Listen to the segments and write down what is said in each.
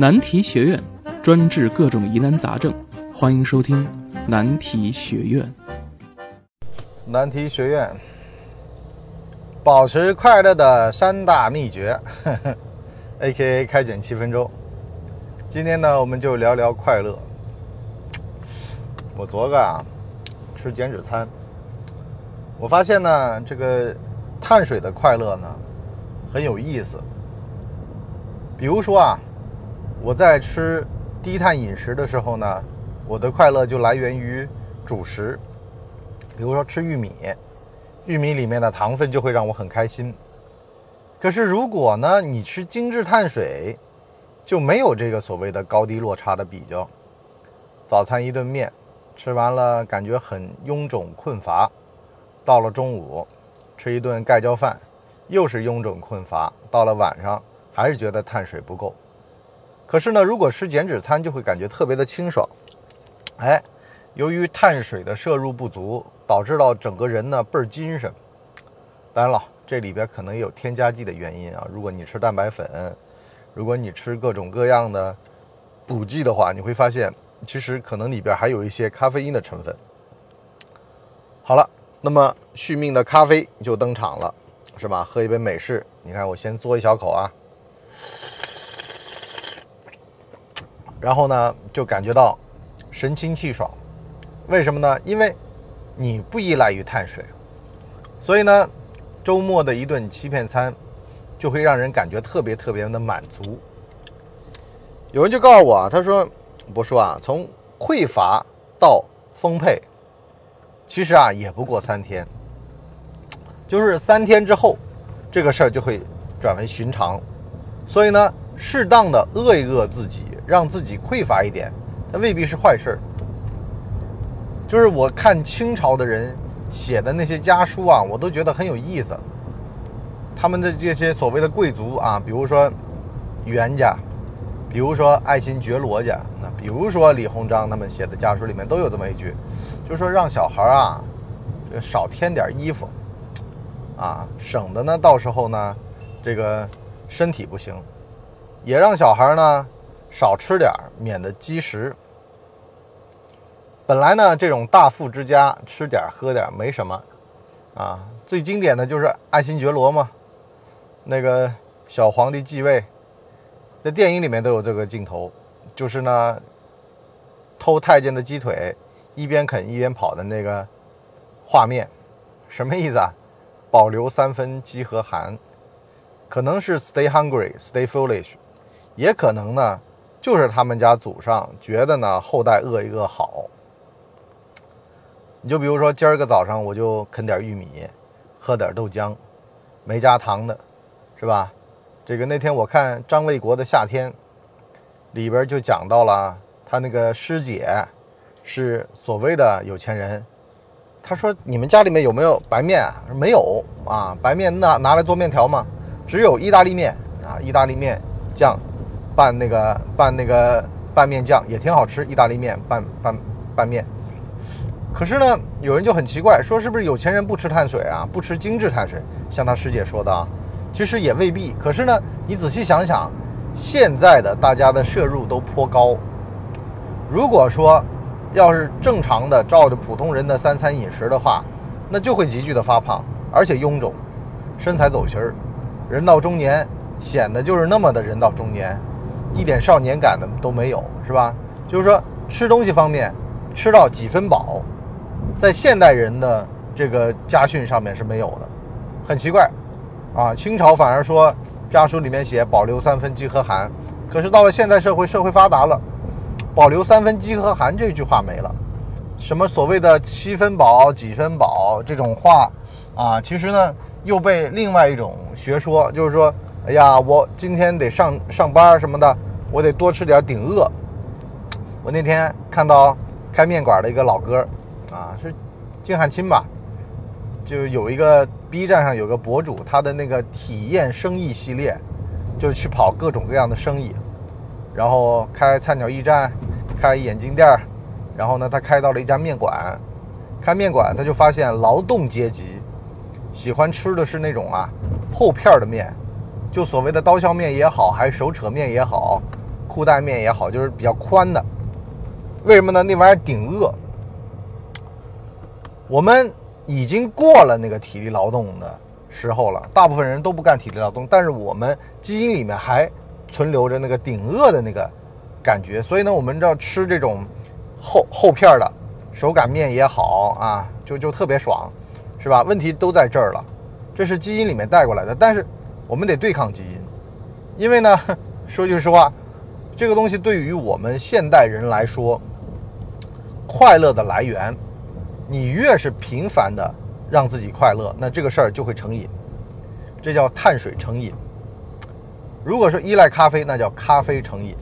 难题学院专治各种疑难杂症，欢迎收听难题学院。难题学院，保持快乐的三大秘诀，A.K.A. 开卷七分钟。今天呢，我们就聊聊快乐。我昨个啊，吃减脂餐，我发现呢，这个碳水的快乐呢，很有意思。比如说啊，我在吃低碳饮食的时候呢，我的快乐就来源于主食。比如说吃玉米，玉米里面的糖分就会让我很开心。可是如果呢，你吃精致碳水，就没有这个所谓的高低落差的比较。早餐一顿面，吃完了感觉很臃肿困乏；到了中午，吃一顿盖浇饭，又是臃肿困乏；到了晚上，还是觉得碳水不够。可是呢，如果吃减脂餐，就会感觉特别的清爽。哎。由于碳水的摄入不足，导致到整个人呢倍儿精神。当然了，这里边可能有添加剂的原因啊。如果你吃蛋白粉，如果你吃各种各样的补剂的话，你会发现其实可能里边还有一些咖啡因的成分。好了，那么续命的咖啡就登场了，是吧？喝一杯美式，你看我先嘬一小口啊，然后呢就感觉到神清气爽。为什么呢？因为你不依赖于碳水，所以呢，周末的一顿欺骗餐就会让人感觉特别特别的满足。有人就告诉我啊，他说：“我说啊，从匮乏到丰沛，其实啊也不过三天，就是三天之后，这个事儿就会转为寻常。所以呢，适当的饿一饿自己，让自己匮乏一点，那未必是坏事儿。”就是我看清朝的人写的那些家书啊，我都觉得很有意思。他们的这些所谓的贵族啊，比如说袁家，比如说爱新觉罗家，那比如说李鸿章他们写的家书里面都有这么一句，就是说让小孩啊，这个少添点衣服，啊，省得呢到时候呢，这个身体不行，也让小孩呢少吃点，免得积食。本来呢，这种大富之家吃点喝点没什么，啊，最经典的就是爱新觉罗嘛，那个小皇帝继位，在电影里面都有这个镜头，就是呢偷太监的鸡腿，一边啃一边跑的那个画面，什么意思啊？保留三分饥和寒，可能是 stay hungry, stay foolish，也可能呢，就是他们家祖上觉得呢后代饿一饿好。你就比如说，今儿个早上我就啃点玉米，喝点豆浆，没加糖的，是吧？这个那天我看张卫国的《夏天》，里边就讲到了他那个师姐是所谓的有钱人。他说：“你们家里面有没有白面？”：“没有啊，白面那拿来做面条吗？只有意大利面啊，意大利面酱拌那个拌那个拌面酱也挺好吃，意大利面拌拌拌面。”可是呢，有人就很奇怪，说是不是有钱人不吃碳水啊？不吃精致碳水？像他师姐说的啊，其实也未必。可是呢，你仔细想想，现在的大家的摄入都颇高。如果说要是正常的照着普通人的三餐饮食的话，那就会急剧的发胖，而且臃肿，身材走形儿，人到中年显得就是那么的人到中年，一点少年感的都没有，是吧？就是说吃东西方面，吃到几分饱。在现代人的这个家训上面是没有的，很奇怪，啊，清朝反而说家书里面写保留三分饥和寒，可是到了现代社会，社会发达了，保留三分饥和寒这句话没了，什么所谓的七分饱几分饱这种话，啊，其实呢又被另外一种学说，就是说，哎呀，我今天得上上班什么的，我得多吃点顶饿。我那天看到开面馆的一个老哥。啊，是金汉卿吧？就有一个 B 站上有个博主，他的那个体验生意系列，就去跑各种各样的生意，然后开菜鸟驿站，开眼镜店然后呢，他开到了一家面馆，开面馆他就发现劳动阶级喜欢吃的是那种啊厚片的面，就所谓的刀削面也好，还是手扯面也好，裤带面也好，就是比较宽的。为什么呢？那玩意儿顶饿。我们已经过了那个体力劳动的时候了，大部分人都不干体力劳动，但是我们基因里面还存留着那个顶饿的那个感觉，所以呢，我们要吃这种厚厚片的手擀面也好啊，就就特别爽，是吧？问题都在这儿了，这是基因里面带过来的，但是我们得对抗基因，因为呢，说句实话，这个东西对于我们现代人来说，快乐的来源。你越是频繁的让自己快乐，那这个事儿就会成瘾，这叫碳水成瘾。如果说依赖咖啡，那叫咖啡成瘾，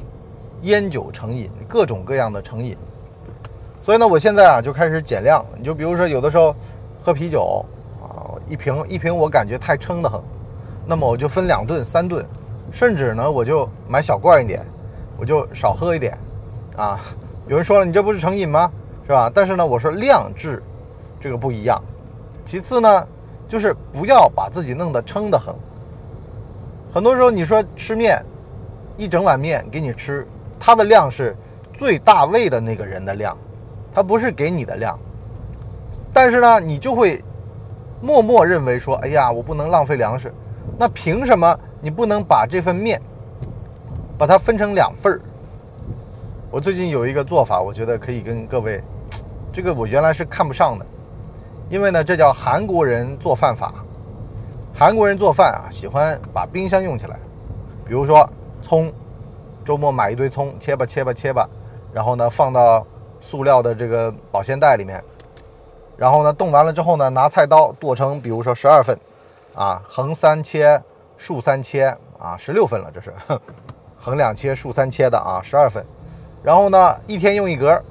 烟酒成瘾，各种各样的成瘾。所以呢，我现在啊就开始减量。你就比如说，有的时候喝啤酒啊，一瓶一瓶我感觉太撑得很，那么我就分两顿、三顿，甚至呢我就买小罐一点，我就少喝一点啊。有人说了，你这不是成瘾吗？是吧？但是呢，我说量质，这个不一样。其次呢，就是不要把自己弄得撑得很。很多时候你说吃面，一整碗面给你吃，它的量是最大胃的那个人的量，它不是给你的量。但是呢，你就会默默认为说，哎呀，我不能浪费粮食。那凭什么你不能把这份面，把它分成两份儿？我最近有一个做法，我觉得可以跟各位。这个我原来是看不上的，因为呢，这叫韩国人做饭法。韩国人做饭啊，喜欢把冰箱用起来。比如说葱，周末买一堆葱，切吧切吧切吧，然后呢放到塑料的这个保鲜袋里面，然后呢冻完了之后呢，拿菜刀剁成，比如说十二份，啊，横三切，竖三切，啊，十六份了，这是横两切，竖三切的啊，十二份。然后呢，一天用一格。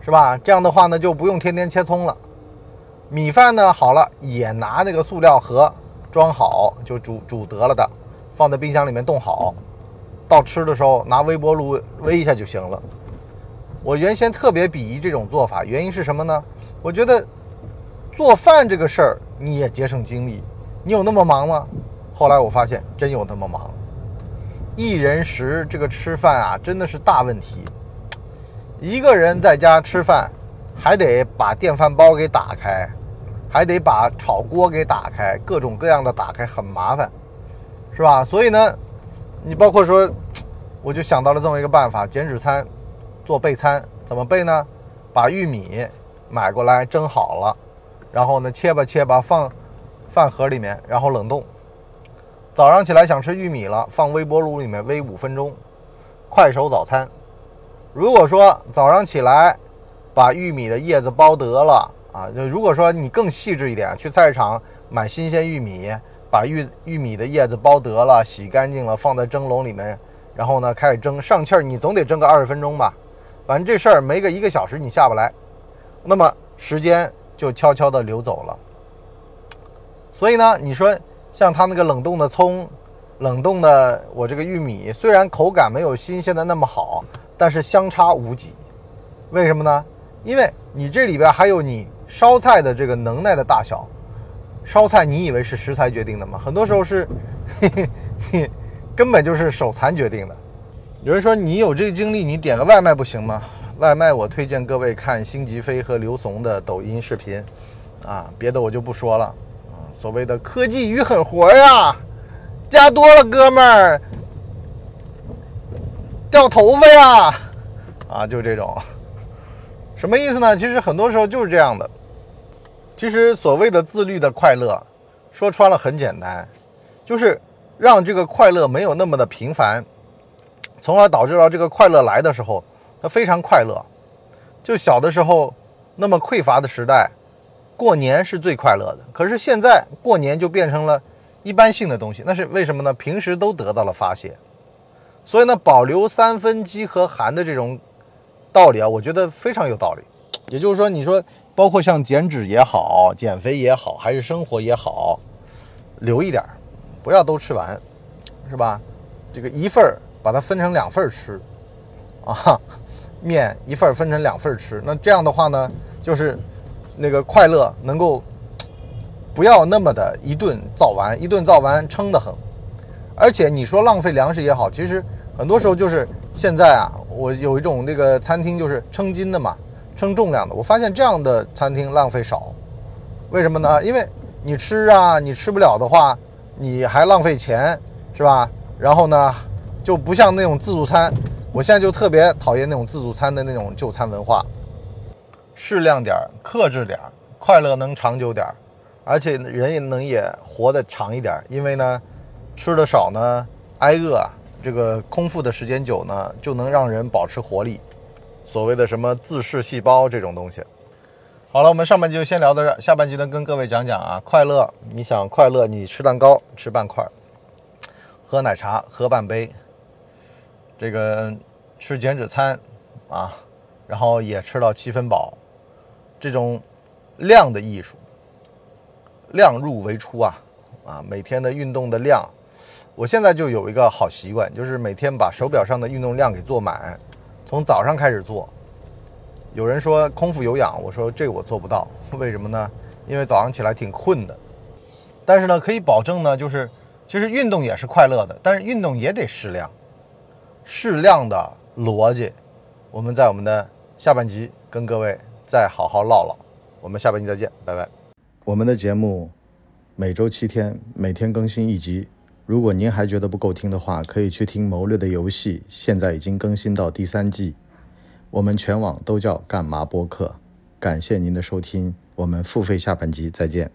是吧？这样的话呢，就不用天天切葱了。米饭呢，好了也拿那个塑料盒装好，就煮煮得了的，放在冰箱里面冻好。到吃的时候拿微波炉微一下就行了。我原先特别鄙夷这种做法，原因是什么呢？我觉得做饭这个事儿你也节省精力，你有那么忙吗？后来我发现真有那么忙。一人食这个吃饭啊，真的是大问题。一个人在家吃饭，还得把电饭煲给打开，还得把炒锅给打开，各种各样的打开很麻烦，是吧？所以呢，你包括说，我就想到了这么一个办法：减脂餐，做备餐，怎么备呢？把玉米买过来蒸好了，然后呢切吧切吧放饭盒里面，然后冷冻。早上起来想吃玉米了，放微波炉里面煨五分钟，快手早餐。如果说早上起来把玉米的叶子剥得了啊，就如果说你更细致一点，去菜市场买新鲜玉米，把玉玉米的叶子剥得了，洗干净了，放在蒸笼里面，然后呢开始蒸，上气儿你总得蒸个二十分钟吧，反正这事儿没个一个小时你下不来，那么时间就悄悄地流走了。所以呢，你说像它那个冷冻的葱，冷冻的我这个玉米，虽然口感没有新鲜的那么好。但是相差无几，为什么呢？因为你这里边还有你烧菜的这个能耐的大小。烧菜你以为是食材决定的吗？很多时候是，根本就是手残决定的。有人说你有这个精力，你点个外卖不行吗？外卖我推荐各位看辛吉飞和刘怂的抖音视频，啊，别的我就不说了。所谓的科技与狠活呀，加多了哥们儿。掉头发呀，啊，就这种，什么意思呢？其实很多时候就是这样的。其实所谓的自律的快乐，说穿了很简单，就是让这个快乐没有那么的频繁，从而导致到这个快乐来的时候，它非常快乐。就小的时候那么匮乏的时代，过年是最快乐的。可是现在过年就变成了一般性的东西，那是为什么呢？平时都得到了发泄。所以呢，保留三分饥和寒的这种道理啊，我觉得非常有道理。也就是说，你说包括像减脂也好，减肥也好，还是生活也好，留一点儿，不要都吃完，是吧？这个一份儿把它分成两份儿吃，啊，面一份分成两份吃。那这样的话呢，就是那个快乐能够不要那么的一顿造完，一顿造完撑得很。而且你说浪费粮食也好，其实。很多时候就是现在啊，我有一种那个餐厅就是称斤的嘛，称重量的。我发现这样的餐厅浪费少，为什么呢？因为你吃啊，你吃不了的话，你还浪费钱，是吧？然后呢，就不像那种自助餐，我现在就特别讨厌那种自助餐的那种就餐文化。适量点儿，克制点儿，快乐能长久点儿，而且人也能也活得长一点儿。因为呢，吃的少呢，挨饿。这个空腹的时间久呢，就能让人保持活力，所谓的什么自噬细胞这种东西。好了，我们上半集就先聊到这儿，下半集呢跟各位讲讲啊，快乐，你想快乐，你吃蛋糕吃半块，喝奶茶喝半杯，这个吃减脂餐啊，然后也吃到七分饱，这种量的艺术，量入为出啊啊，每天的运动的量。我现在就有一个好习惯，就是每天把手表上的运动量给做满，从早上开始做。有人说空腹有氧，我说这我做不到，为什么呢？因为早上起来挺困的。但是呢，可以保证呢，就是其实运动也是快乐的，但是运动也得适量，适量的逻辑。我们在我们的下半集跟各位再好好唠唠。我们下半集再见，拜拜。我们的节目每周七天，每天更新一集。如果您还觉得不够听的话，可以去听《谋略的游戏》，现在已经更新到第三季。我们全网都叫干嘛播客。感谢您的收听，我们付费下半集再见。